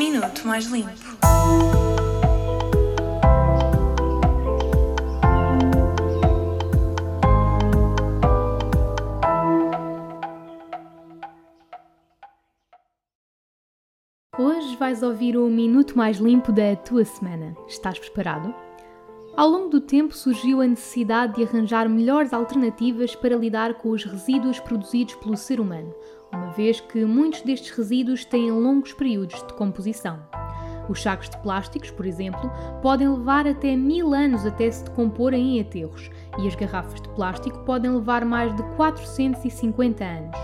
Minuto Mais Limpo. Hoje vais ouvir o Minuto Mais Limpo da tua semana. Estás preparado? Ao longo do tempo surgiu a necessidade de arranjar melhores alternativas para lidar com os resíduos produzidos pelo ser humano, uma vez que muitos destes resíduos têm longos períodos de composição. Os sacos de plásticos, por exemplo, podem levar até mil anos até se decomporem em aterros, e as garrafas de plástico podem levar mais de 450 anos.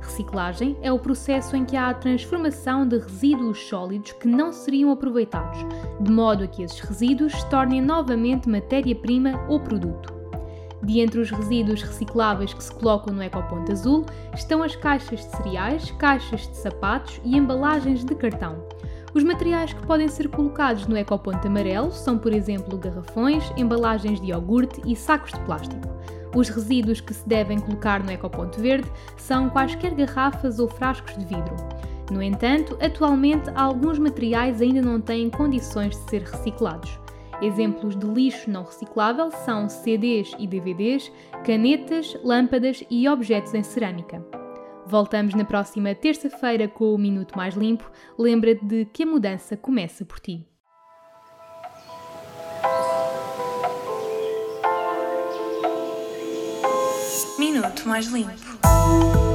Reciclagem é o processo em que há a transformação de resíduos sólidos que não seriam aproveitados, de modo a que esses resíduos se tornem novamente matéria-prima ou produto. De entre os resíduos recicláveis que se colocam no Ecoponto Azul estão as caixas de cereais, caixas de sapatos e embalagens de cartão. Os materiais que podem ser colocados no Ecoponto Amarelo são, por exemplo, garrafões, embalagens de iogurte e sacos de plástico. Os resíduos que se devem colocar no Ecoponto Verde são quaisquer garrafas ou frascos de vidro. No entanto, atualmente alguns materiais ainda não têm condições de ser reciclados. Exemplos de lixo não reciclável são CDs e DVDs, canetas, lâmpadas e objetos em cerâmica. Voltamos na próxima terça-feira com o Minuto Mais Limpo. Lembra-te de que a mudança começa por ti. Minuto Mais Limpo.